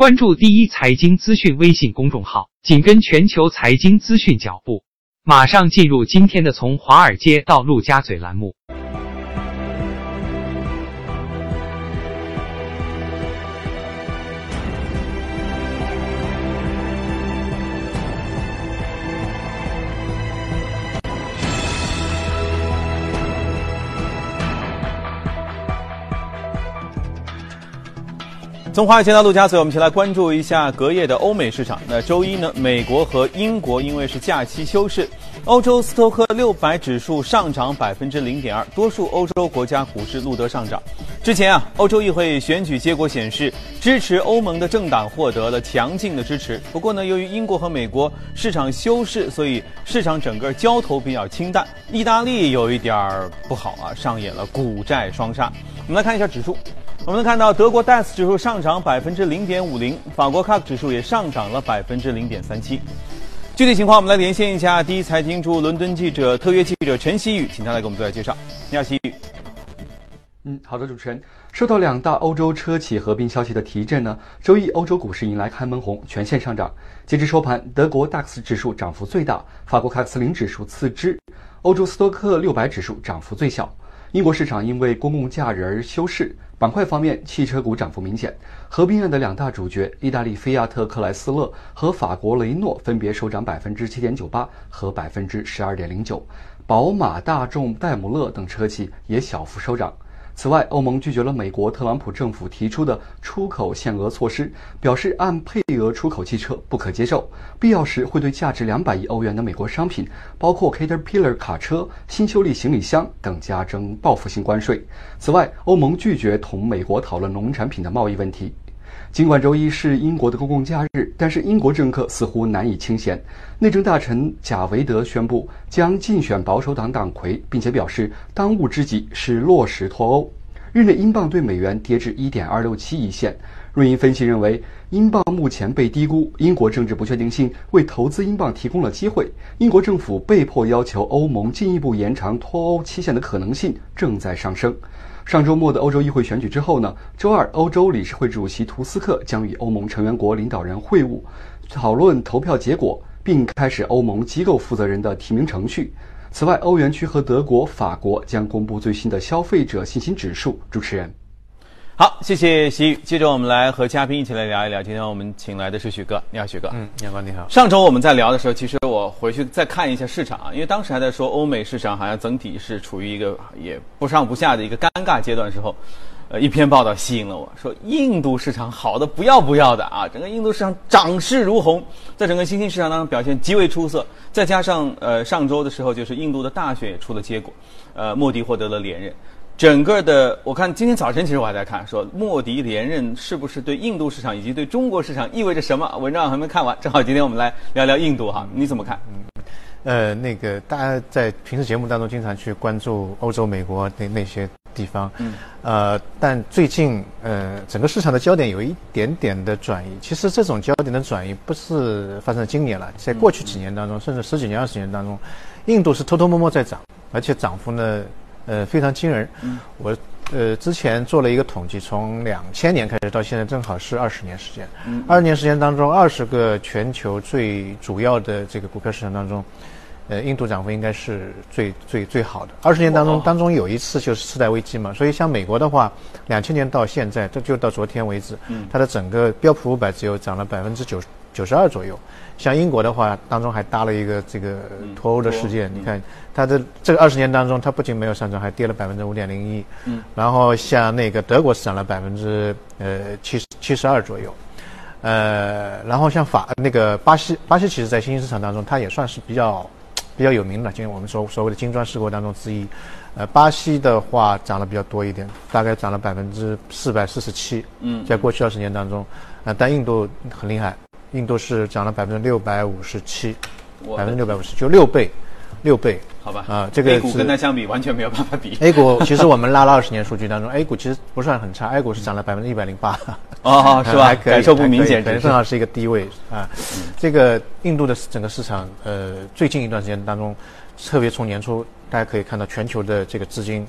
关注第一财经资讯微信公众号，紧跟全球财经资讯脚步。马上进入今天的从华尔街到陆家嘴栏目。从华尔街到陆家嘴，我们一起来关注一下隔夜的欧美市场。那周一呢，美国和英国因为是假期休市，欧洲斯托克六百指数上涨百分之零点二，多数欧洲国家股市录得上涨。之前啊，欧洲议会选举结果显示，支持欧盟的政党获得了强劲的支持。不过呢，由于英国和美国市场休市，所以市场整个交投比较清淡。意大利有一点儿不好啊，上演了股债双杀。我们来看一下指数。我们能看到，德国 DAX 指数上涨百分之零点五零，法国 CAC 指数也上涨了百分之零点三七。具体情况，我们来连线一下第一财经驻伦敦记者、特约记者陈曦宇，请他来给我们做下介绍。你好，曦宇。嗯，好的，主持人。受到两大欧洲车企合并消息的提振呢，周一欧洲股市迎来开门红，全线上涨。截至收盘，德国 DAX 指数涨幅最大，法国 CAC 零指数次之，欧洲斯托克六百指数涨幅最小。英国市场因为公共假日而休市。板块方面，汽车股涨幅明显。合并案的两大主角，意大利菲亚特克莱斯勒和法国雷诺分别收涨百分之七点九八和百分之十二点零九，宝马、大众、戴姆勒等车企也小幅收涨。此外，欧盟拒绝了美国特朗普政府提出的出口限额措施，表示按配额出口汽车不可接受，必要时会对价值两百亿欧元的美国商品，包括 Caterpillar 卡车、新秀丽行李箱等加征报复性关税。此外，欧盟拒绝同美国讨论农产品的贸易问题。尽管周一是英国的公共假日，但是英国政客似乎难以清闲。内政大臣贾维德宣布将竞选保守党党魁，并且表示当务之急是落实脱欧。日内英镑对美元跌至一点二六七一线。瑞银分析认为，英镑目前被低估，英国政治不确定性为投资英镑提供了机会。英国政府被迫要求欧盟进一步延长脱欧期限的可能性正在上升。上周末的欧洲议会选举之后呢？周二，欧洲理事会主席图斯克将与欧盟成员国领导人会晤，讨论投票结果，并开始欧盟机构负责人的提名程序。此外，欧元区和德国、法国将公布最新的消费者信心指数。主持人。好，谢谢习宇。接着我们来和嘉宾一起来聊一聊。今天我们请来的是许哥，你好，许哥。嗯，阳光你好。上周我们在聊的时候，其实我回去再看一下市场啊，因为当时还在说欧美市场好像整体是处于一个也不上不下的一个尴尬阶段时候，呃，一篇报道吸引了我说，印度市场好的不要不要的啊，整个印度市场涨势如虹，在整个新兴市场当中表现极为出色。再加上呃上周的时候，就是印度的大选也出了结果，呃，莫迪获得了连任。整个的，我看今天早晨其实我还在看，说莫迪连任是不是对印度市场以及对中国市场意味着什么？文章还没看完，正好今天我们来聊聊印度哈，你怎么看？嗯，呃，那个大家在平时节目当中经常去关注欧洲、美国那那些地方，嗯，呃，但最近呃整个市场的焦点有一点点的转移。其实这种焦点的转移不是发生今年了，在过去几年当中，甚至十几年、二十年当中，印度是偷偷摸摸在涨，而且涨幅呢。呃，非常惊人。我呃之前做了一个统计，从两千年开始到现在，正好是二十年时间。二十年时间当中，二十个全球最主要的这个股票市场当中，呃，印度涨幅应该是最最最好的。二十年当中，当中有一次就是次贷危机嘛，所以像美国的话，两千年到现在，这就到昨天为止，它的整个标普五百只有涨了百分之九九十二左右。像英国的话，当中还搭了一个这个脱欧的事件。你看，它的这个二十年当中，它不仅没有上涨，还跌了百分之五点零一。嗯。然后像那个德国是涨了百分之呃七十七十二左右，呃，然后像法那个巴西，巴西其实在新兴市场当中，它也算是比较比较有名的，就是我们所所谓的金砖四国当中之一。呃，巴西的话涨了比较多一点，大概涨了百分之四百四十七。嗯。在过去二十年当中，呃，但印度很厉害。印度是涨了百分之六百五十七，百分之六百五十，就六倍，六倍，好吧？啊，这个 A 股跟它相比完全没有办法比。A 股其实我们拉了二十年数据当中，A 股其实不算很差，A 股是涨了百分之一百零八。哦，是吧？感受不明显，正好是一个低位啊。这个印度的整个市场，呃，最近一段时间当中，特别从年初，大家可以看到全球的这个资金。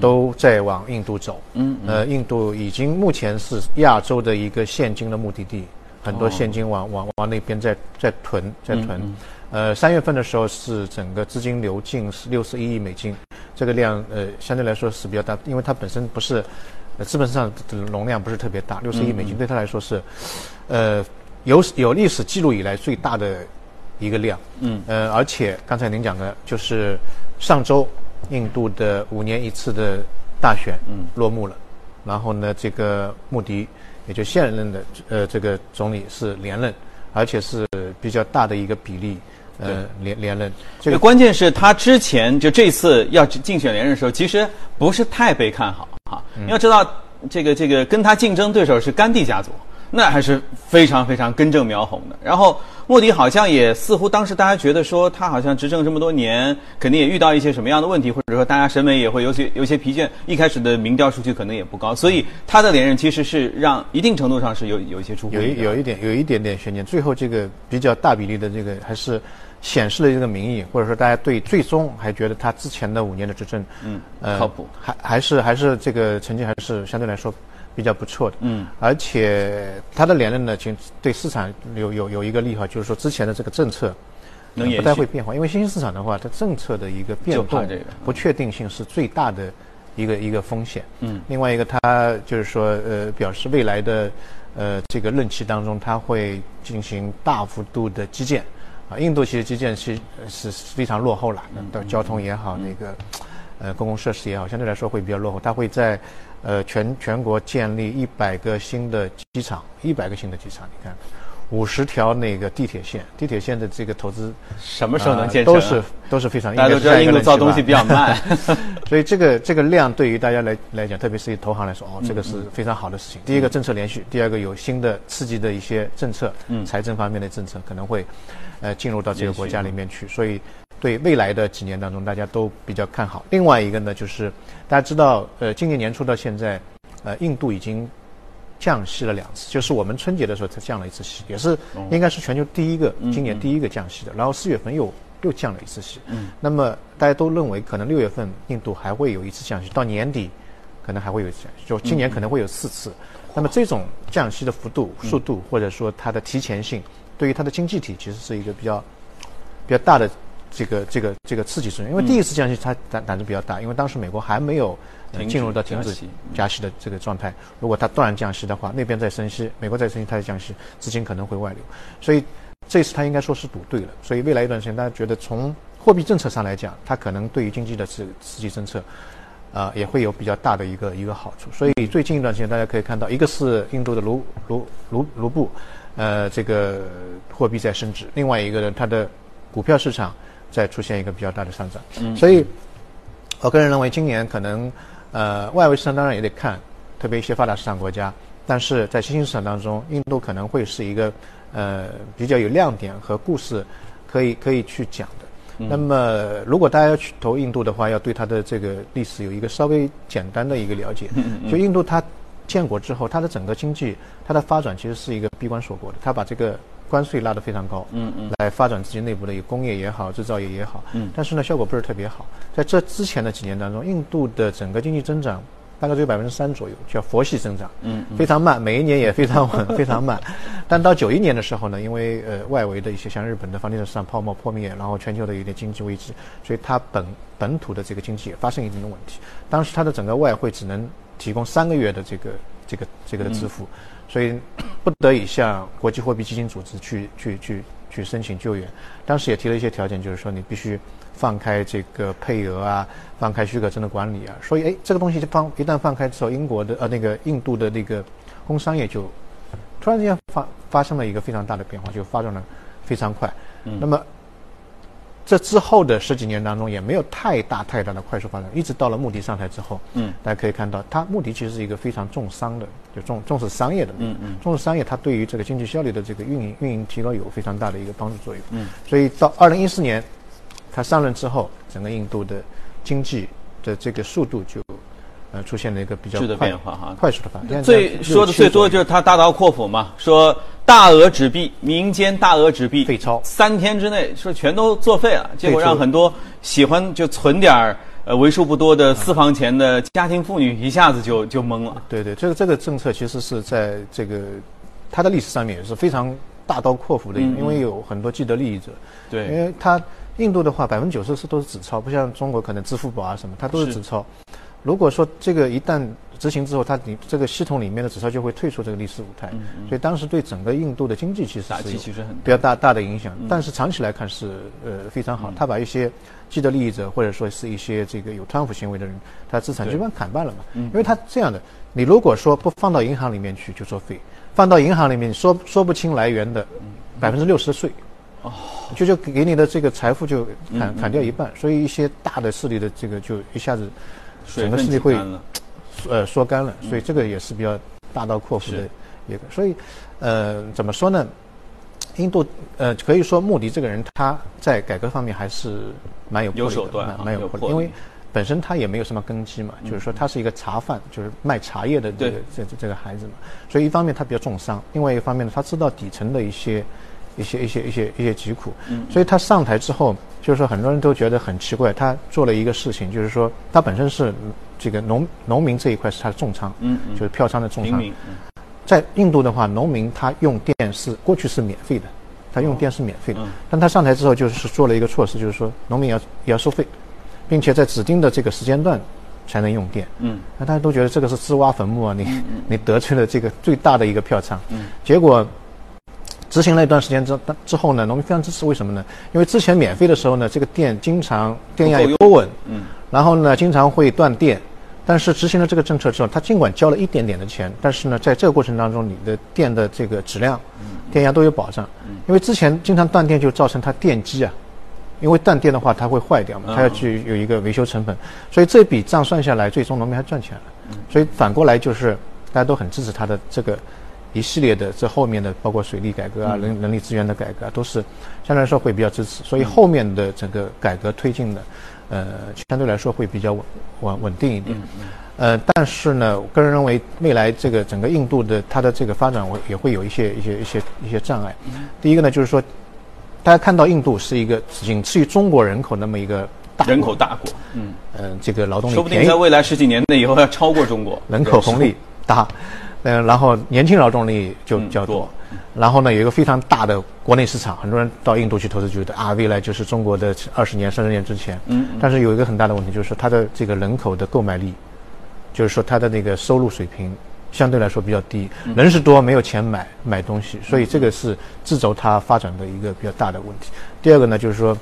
都在往印度走。嗯，呃，印度已经目前是亚洲的一个现金的目的地，很多现金往往往那边在在囤在囤。呃，三月份的时候是整个资金流进是六十一亿美金，这个量呃相对来说是比较大，因为它本身不是资本市场的容量不是特别大，六十亿美金对他来说是呃有有历史记录以来最大的一个量。嗯，呃，而且刚才您讲的就是上周印度的五年一次的大选落幕了，然后呢，这个穆迪也就现任的呃这个总理是连任，而且是比较大的一个比例。呃，连连任，这个关键是他之前就这次要竞选连任的时候，其实不是太被看好哈。你要知道，这个这个跟他竞争对手是甘地家族。那还是非常非常根正苗红的。然后莫迪好像也似乎当时大家觉得说他好像执政这么多年，肯定也遇到一些什么样的问题，或者说大家审美也会有些有些疲倦。一开始的民调数据可能也不高，所以他的连任其实是让一定程度上是有有一些出乎有一有一点有一点点悬念。最后这个比较大比例的这个还是显示了这个民意，或者说大家对最终还觉得他之前的五年的执政嗯呃靠谱，还还是还是这个成绩还是相对来说。比较不错的，嗯，而且他的连任呢，其实对市场有有有一个利好，就是说之前的这个政策能不太会变化，因为新兴市场的话，它政策的一个变动不确定性是最大的一个一个风险。嗯，另外一个，他就是说，呃，表示未来的呃这个任期当中，它会进行大幅度的基建。啊，印度其实基建是是非常落后了，到交通也好，那个呃公共设施也好，相对来说会比较落后。它会在呃，全全国建立一百个新的机场，一百个新的机场，你看，五十条那个地铁线，地铁线的这个投资什么时候能建成？都是都是非常。大家都知道印度造东西比较慢，所以这个这个量对于大家来来讲，特别是以投行来说，哦，这个是非常好的事情。第一个政策连续，第二个有新的刺激的一些政策，嗯，财政方面的政策可能会，呃，进入到这个国家里面去，所以。对未来的几年当中，大家都比较看好。另外一个呢，就是大家知道，呃，今年年初到现在，呃，印度已经降息了两次，就是我们春节的时候才降了一次息，也是应该是全球第一个，今年第一个降息的。然后四月份又又降了一次息。嗯。那么大家都认为，可能六月份印度还会有一次降息，到年底可能还会有一次降息，就今年可能会有四次。那么这种降息的幅度、速度，或者说它的提前性，对于它的经济体其实是一个比较比较大的。这个这个这个刺激作用，因为第一次降息它胆胆子比较大，因为当时美国还没有进入到停止加息的这个状态。如果它突然降息的话，那边在升息，美国在升息，它在降息，资金可能会外流。所以这次它应该说是赌对了。所以未来一段时间，大家觉得从货币政策上来讲，它可能对于经济的刺刺激政策，啊，也会有比较大的一个一个好处。所以最近一段时间，大家可以看到，一个是印度的卢卢卢卢布，呃，这个货币在升值；另外一个呢，它的股票市场。再出现一个比较大的上涨，所以，我个人认为今年可能，呃，外围市场当然也得看，特别一些发达市场国家，但是在新兴市场当中，印度可能会是一个，呃，比较有亮点和故事，可以可以去讲的。那么，如果大家要去投印度的话，要对它的这个历史有一个稍微简单的一个了解。就印度它建国之后，它的整个经济它的发展其实是一个闭关锁国的，它把这个。关税拉得非常高，嗯嗯，来发展自己内部的一个工业也好，制造业也好，嗯，但是呢，效果不是特别好。在这之前的几年当中，印度的整个经济增长大概只有百分之三左右，叫佛系增长，嗯，非常慢，每一年也非常稳，非常慢。但到九一年的时候呢，因为呃外围的一些像日本的房地产市场泡沫破灭，然后全球的有点经济危机，所以它本本土的这个经济也发生一定的问题。当时它的整个外汇只能提供三个月的这个这个这个的支付。所以不得已向国际货币基金组织去去去去申请救援，当时也提了一些条件，就是说你必须放开这个配额啊，放开许可证的管理啊。所以哎，这个东西就放一旦放开之后，英国的呃那个印度的那个工商业就突然之间发发生了一个非常大的变化，就发展的非常快。嗯那么。这之后的十几年当中，也没有太大太大的快速发展，一直到了穆迪上台之后，嗯，大家可以看到，他穆迪其实是一个非常重商的，就重重视商业的，嗯嗯，重视商业，它对于这个经济效率的这个运营运营提高有非常大的一个帮助作用，嗯，所以到二零一四年，他上任之后，整个印度的经济的这个速度就。呃，出现了一个比较快的变化哈，快速的发展。最说的最多的就是他大刀阔斧嘛，说大额纸币，民间大额纸币废钞，三天之内说全都作废了，结果让很多喜欢就存点儿呃为数不多的私房钱的家庭妇女一下子就就懵了。对对，这个这个政策其实是在这个它的历史上面也是非常大刀阔斧的，因为有很多既得利益者。对，因为它印度的话，百分之九十是都是纸钞，不像中国可能支付宝啊什么，它都是纸钞。如果说这个一旦执行之后，它你这个系统里面的纸钞就会退出这个历史舞台，所以当时对整个印度的经济其实打击其实很比较大大的影响。但是长期来看是呃非常好，他把一些既得利益者或者说是一些这个有贪腐行为的人，他资产基本上砍半了嘛。因为他这样的，你如果说不放到银行里面去就作废，放到银行里面说说不清来源的，百分之六十的税，哦，就就给你的这个财富就砍砍掉一半，所以一些大的势力的这个就一下子。整个势力会，呃，缩干了，所以这个也是比较大刀阔斧的一个。所以，呃，怎么说呢？印度，呃，可以说穆迪这个人他在改革方面还是蛮有有手段，蛮有魄力。因为本身他也没有什么根基嘛，就是说他是一个茶贩，就是卖茶叶的这个这这个孩子嘛。所以一方面他比较重伤，另外一方面呢，他知道底层的一些一些一些一些一些疾苦。所以他上台之后。就是说，很多人都觉得很奇怪，他做了一个事情，就是说，他本身是这个农农民这一块是他的重仓，嗯嗯，就是票仓的重仓。在印度的话，农民他用电是过去是免费的，他用电是免费的，但他上台之后就是做了一个措施，就是说农民要要收费，并且在指定的这个时间段才能用电。嗯，那大家都觉得这个是自挖坟墓啊，你 你得罪了这个最大的一个票仓。嗯，结果。执行了一段时间之之后呢，农民非常支持，为什么呢？因为之前免费的时候呢，这个电经常电压也不稳，嗯，然后呢经常会断电。但是执行了这个政策之后，他尽管交了一点点的钱，但是呢，在这个过程当中，你的电的这个质量、电压都有保障。因为之前经常断电就造成它电机啊，因为断电的话它会坏掉嘛，它要去有一个维修成本，所以这笔账算下来，最终农民还赚钱了。所以反过来就是大家都很支持他的这个。一系列的这后面的包括水利改革啊、人人力资源的改革啊，都是相对来说会比较支持，所以后面的整个改革推进的，呃，相对来说会比较稳稳稳定一点。呃，但是呢，我个人认为未来这个整个印度的它的这个发展，我也会有一些一些一些一些障碍。第一个呢，就是说，大家看到印度是一个仅次于中国人口那么一个大人口大国，嗯嗯，这个劳动力说不定在未来十几年内以后要超过中国，人口红利大。嗯，然后年轻劳动力就较多，然后呢有一个非常大的国内市场，很多人到印度去投资，觉得啊未来就是中国的二十年、三十年之前。嗯。但是有一个很大的问题，就是它的这个人口的购买力，就是说它的那个收入水平相对来说比较低，人是多没有钱买买东西，所以这个是制肘它发展的一个比较大的问题。第二个呢，就是说，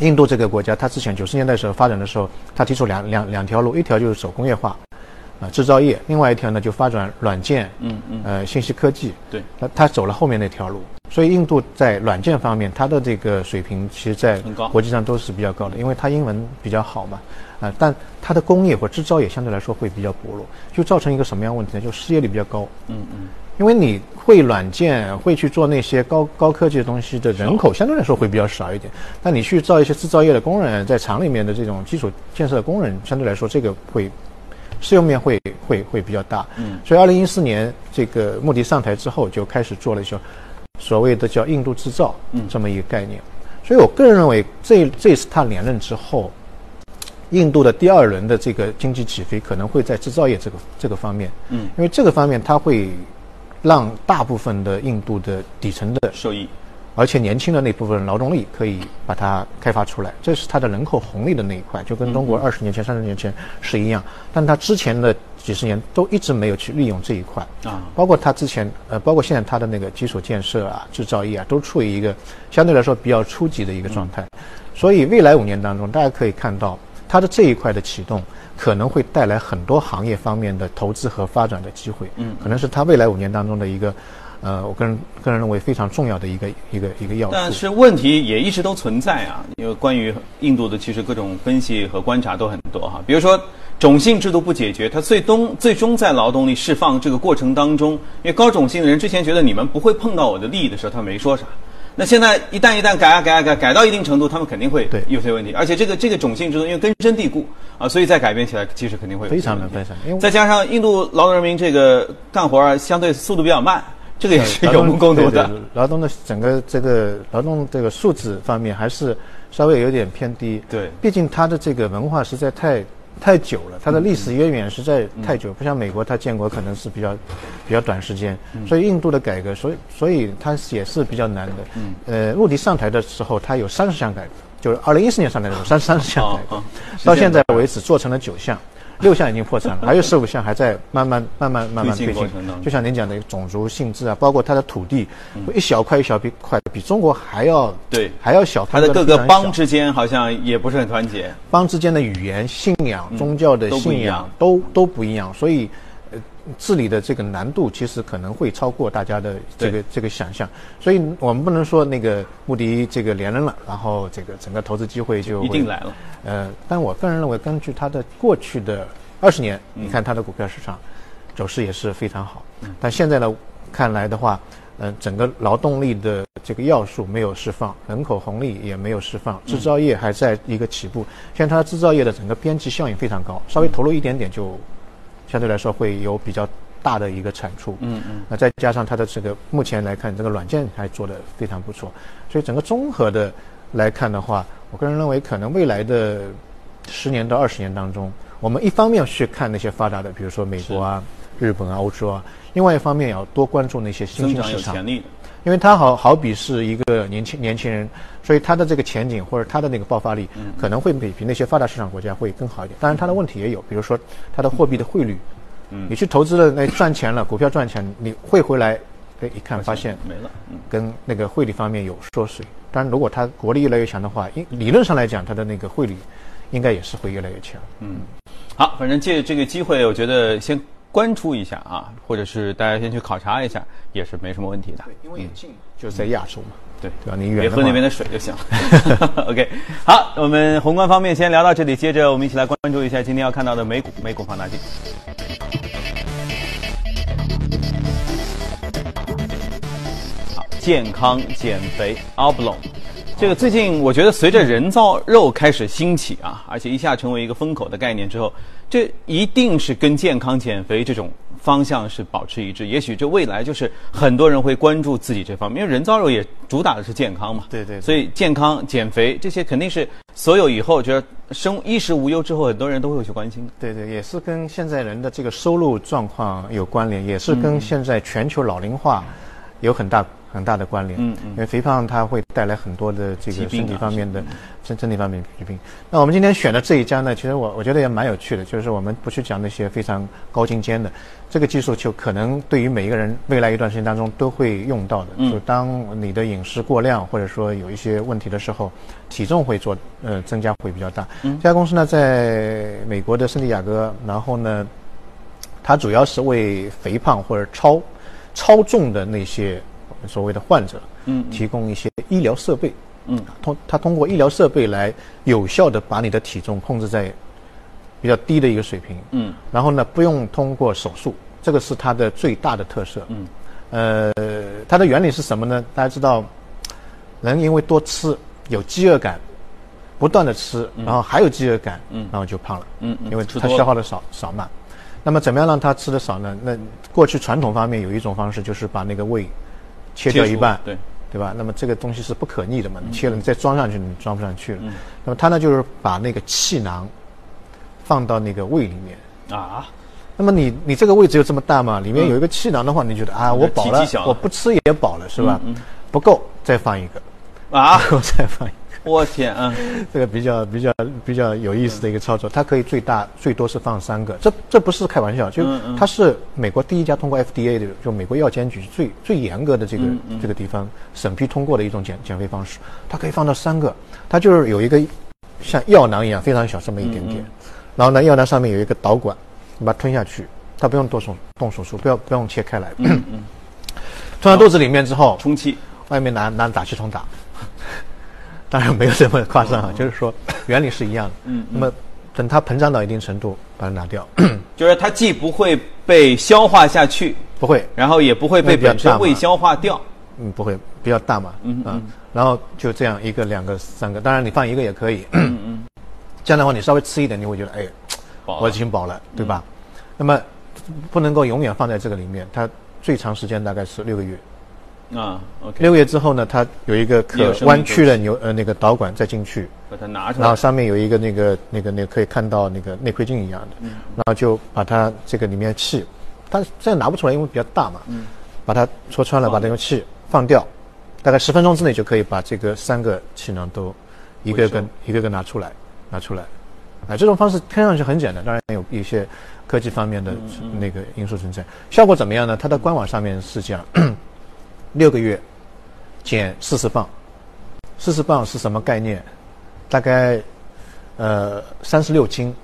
印度这个国家，它之前九十年代时候发展的时候，它提出两两两条路，一条就是走工业化。啊，制造业，另外一条呢就发展软件，嗯嗯，呃，信息科技，对，那他走了后面那条路，所以印度在软件方面，它的这个水平其实在国际上都是比较高的，因为它英文比较好嘛，啊，但它的工业或制造业相对来说会比较薄弱，就造成一个什么样问题呢？就失业率比较高，嗯嗯，因为你会软件，会去做那些高高科技的东西的人口相对来说会比较少一点，但你去造一些制造业的工人，在厂里面的这种基础建设的工人，相对来说这个会。适用面会会会比较大，嗯，所以二零一四年这个穆迪上台之后，就开始做了一些所谓的叫“印度制造”这么一个概念。所以我个人认为，这这次他连任之后，印度的第二轮的这个经济起飞可能会在制造业这个这个方面，嗯，因为这个方面它会让大部分的印度的底层的受益。而且年轻的那部分劳动力可以把它开发出来，这是它的人口红利的那一块，就跟中国二十年前、三十年前是一样。但它之前的几十年都一直没有去利用这一块啊，包括它之前呃，包括现在它的那个基础建设啊、制造业啊，都处于一个相对来说比较初级的一个状态。所以未来五年当中，大家可以看到它的这一块的启动可能会带来很多行业方面的投资和发展的机会。嗯，可能是它未来五年当中的一个。呃，我个人个人认为非常重要的一个一个一个要素。但是问题也一直都存在啊，因为关于印度的其实各种分析和观察都很多哈。比如说种姓制度不解决，它最终最终在劳动力释放这个过程当中，因为高种姓的人之前觉得你们不会碰到我的利益的时候，他没说啥。那现在一旦一旦改啊改啊改，改到一定程度，他们肯定会有些问题。而且这个这个种姓制度因为根深蒂固啊，所以再改变起来其实肯定会非常难非常。再加上印度劳动人民这个干活儿相对速度比较慢。这个也是有目共睹的。劳动的整个这个劳动这个素质方面还是稍微有点偏低。对，毕竟它的这个文化实在太太久了，它的历史渊源实在太久，不像美国，它建国可能是比较比较短时间。所以印度的改革，所以所以它也是比较难的。嗯呃，穆迪上台的时候，他有三十项改革，就是二零一四年上台的时候，三三十项改革，到现在为止做成了九项。六项已经破产了，还有十五项还在慢慢、慢慢、慢慢推进。就像您讲的种族性质啊，包括它的土地，一小块一小块，比中国还要对还要小。它的各个邦之间好像也不是很团结，邦之间的语言、信仰、宗教的信仰都都不一样，所以。治理的这个难度其实可能会超过大家的这个这个想象，所以我们不能说那个穆迪这个连任了，然后这个整个投资机会就一定来了。呃，但我个人认为，根据他的过去的二十年，你看他的股票市场走势也是非常好。但现在呢，看来的话，嗯，整个劳动力的这个要素没有释放，人口红利也没有释放，制造业还在一个起步。现在它制造业的整个边际效应非常高，稍微投入一点点就。相对来说会有比较大的一个产出，嗯嗯，那再加上它的这个目前来看，这个软件还做得非常不错，所以整个综合的来看的话，我个人认为可能未来的十年到二十年当中，我们一方面去看那些发达的，比如说美国啊、日本啊、欧洲啊，另外一方面要多关注那些新兴市场，因为它好好比是一个年轻年轻人，所以它的这个前景或者它的那个爆发力可能会比比那些发达市场国家会更好一点。当然，它的问题也有，比如说它的货币的汇率，你去投资了那赚钱了，股票赚钱，你汇回来，哎，一看发现没了，跟那个汇率方面有缩水。当然，如果它国力越来越强的话，应理论上来讲，它的那个汇率应该也是会越来越强。嗯，好，反正借这个机会，我觉得先。关注一下啊，或者是大家先去考察一下，也是没什么问题的。对，因为近就是在亚洲嘛。对，对吧？你远别喝那边的水就行了。OK，好，我们宏观方面先聊到这里，接着我们一起来关注一下今天要看到的美股，美股放大镜。好，健康减肥 o b l o n 这个最近我觉得随着人造肉开始兴起啊，而且一下成为一个风口的概念之后，这一定是跟健康减肥这种方向是保持一致。也许这未来就是很多人会关注自己这方面，因为人造肉也主打的是健康嘛。对对。所以健康减肥这些肯定是所有以后觉得生衣食无忧之后，很多人都会去关心的。对对，也是跟现在人的这个收入状况有关联，也是跟现在全球老龄化有很大。很大的关联，嗯嗯，因为肥胖它会带来很多的这个身体方面的身身体方面疾病。那我们今天选的这一家呢，其实我我觉得也蛮有趣的，就是我们不去讲那些非常高精尖的，这个技术就可能对于每一个人未来一段时间当中都会用到的。就当你的饮食过量或者说有一些问题的时候，体重会做呃增加会比较大。这家公司呢，在美国的圣地亚哥，然后呢，它主要是为肥胖或者超超重的那些。所谓的患者，嗯，提供一些医疗设备，嗯，通他通过医疗设备来有效的把你的体重控制在比较低的一个水平，嗯，然后呢，不用通过手术，这个是它的最大的特色，嗯，呃，它的原理是什么呢？大家知道，人因为多吃有饥饿感，不断的吃，然后还有饥饿感，嗯，然后就胖了，嗯嗯，因为它消耗的少少嘛，那么怎么样让他吃的少呢？那过去传统方面有一种方式就是把那个胃。切掉一半，对，对吧？那么这个东西是不可逆的嘛？你切了，你再装上去，你装不上去了。那么他呢，就是把那个气囊放到那个胃里面啊。那么你你这个胃只有这么大嘛？里面有一个气囊的话，你觉得啊，我饱了，我不吃也饱了，是吧？不够，再放一个啊，再放一。我天啊，这个比较比较比较有意思的一个操作，它可以最大最多是放三个，这这不是开玩笑，就它是美国第一家通过 FDA 的，就美国药监局最最严格的这个这个地方审批通过的一种减减肥方式，它可以放到三个，它就是有一个像药囊一样非常小这么一点点，然后呢药囊上面有一个导管，你把它吞下去，它不用动手动手术，不要不用切开来，吞到肚子里面之后充气，外面拿拿打气筒打。当然没有这么夸张啊，就是说原理是一样的。嗯，那么等它膨胀到一定程度，把它拿掉，就是它既不会被消化下去，不会，然后也不会被本身胃消化掉。嗯，不会，比较大嘛。嗯嗯。然后就这样一个、两个、三个，当然你放一个也可以。嗯嗯。这样的话，你稍微吃一点，你会觉得哎，我已经饱了，对吧？那么不能够永远放在这个里面，它最长时间大概是六个月。啊，OK，六个月之后呢，它有一个可弯曲的牛呃那个导管再进去，把它拿出来然后。上面有一个那个那个那个可以看到那个内窥镜一样的，嗯然后就把它这个里面气，它现在拿不出来，因为比较大嘛，把它戳穿了，把那个气放掉，大概十分钟之内就可以把这个三个气囊都一个个一个个拿出来，拿出来。啊，这种方式看上去很简单，当然有一些科技方面的嗯那个因素存在。效果怎么样呢？它的官网上面是讲六个月减四十磅，四十磅是什么概念？大概呃三十六斤，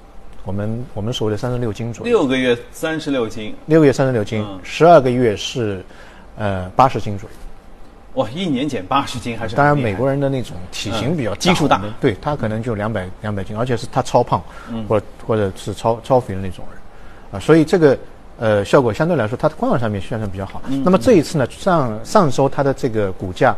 我们我们所谓的三十六斤左右。六个月三十六斤，六个月三十六斤嗯，十二个月是呃八十斤左右。哇，一年减八十斤还是当然，美国人的那种体型比较嗯基数大对他可能就两百两百斤，而且是他超胖，嗯或者或者是超超肥的那种人，啊，所以这个呃效果相对来说，它的官网上面宣传比较好。嗯那么这一次呢，上上周它的这个股价，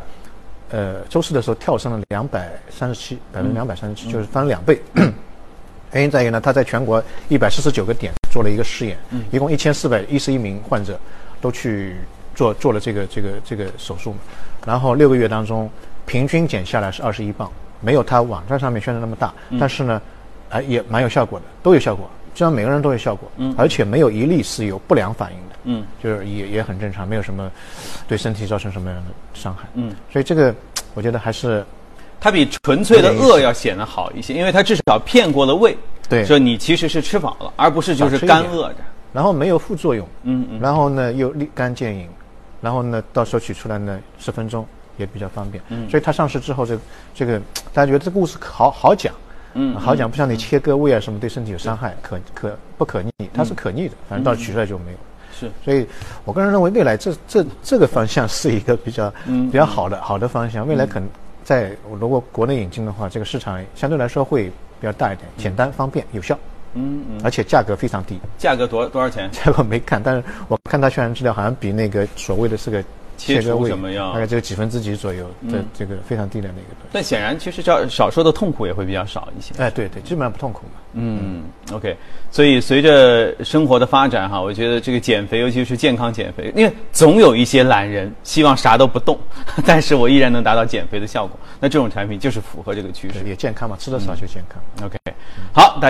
呃，周四的时候跳升了两百三十七，百分之两百三十七，就是翻了两倍。原因在于呢，它在全国一百四十九个点做了一个试验，一共一千四百一十一名患者都去做做了这个这个这个手术。嘛，然后六个月当中平均减下来是二十一磅，没有它网站上面宣传那么大，但是呢，哎、也蛮有效果的，都有效果，基本上每个人都有效果，嗯。而且没有一例是有不良反应的，嗯，就是也也很正常，没有什么对身体造成什么样的伤害，嗯，所以这个我觉得还是它比纯粹的饿要显得好一些，因为它至少骗过了胃，对。说你其实是吃饱了，而不是就是干饿着。然后没有副作用，嗯嗯。然后呢又立竿见影，然后呢到时候取出来呢十分钟也比较方便，嗯。所以它上市之后这这个大家觉得这故事好好讲，嗯好讲不像你切割胃啊什么对身体有伤害，可可不可逆，它是可逆的，反正到取出来就没有。是。所以我个人认为未来这这这个方向是一个比较嗯比较好的好的方向，未来可能在如果国内引进的话，这个市场相对来说会比较大一点，简单方便有效，嗯嗯，而且价格非常低。价格多多少钱？这个我没看，但是我看他宣传资料好像比那个所谓的这个切除什么样大概只有几分之几左右的嗯这个非常低廉的一个。但显然，其实叫少受的痛苦也会比较少一些。哎，对对，基本上不痛苦嘛。嗯，OK，所以随着生活的发展哈，我觉得这个减肥，尤其是健康减肥，因为总有一些懒人希望啥都不动，但是我依然能达到减肥的效果。那这种产品就是符合这个趋势，。也健康嘛，吃的少就健康。OK，好，大。